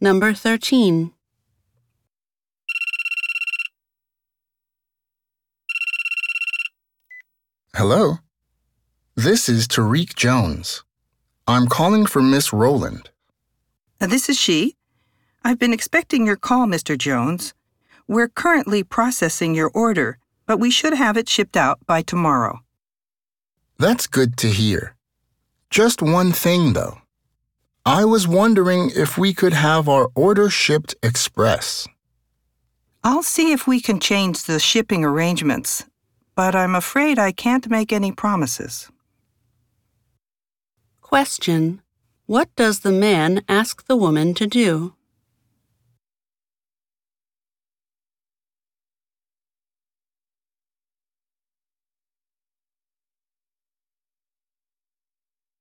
Number 13. Hello. This is Tariq Jones. I'm calling for Miss Rowland. Uh, This is she. I've been expecting your call, Mr. Jones. We're currently processing your order, but we should have it shipped out by tomorrow. That's good to hear. Just one thing, though. I was wondering if we could have our order shipped express. I'll see if we can change the shipping arrangements, but I'm afraid I can't make any promises. Question. What does the man ask the woman to do?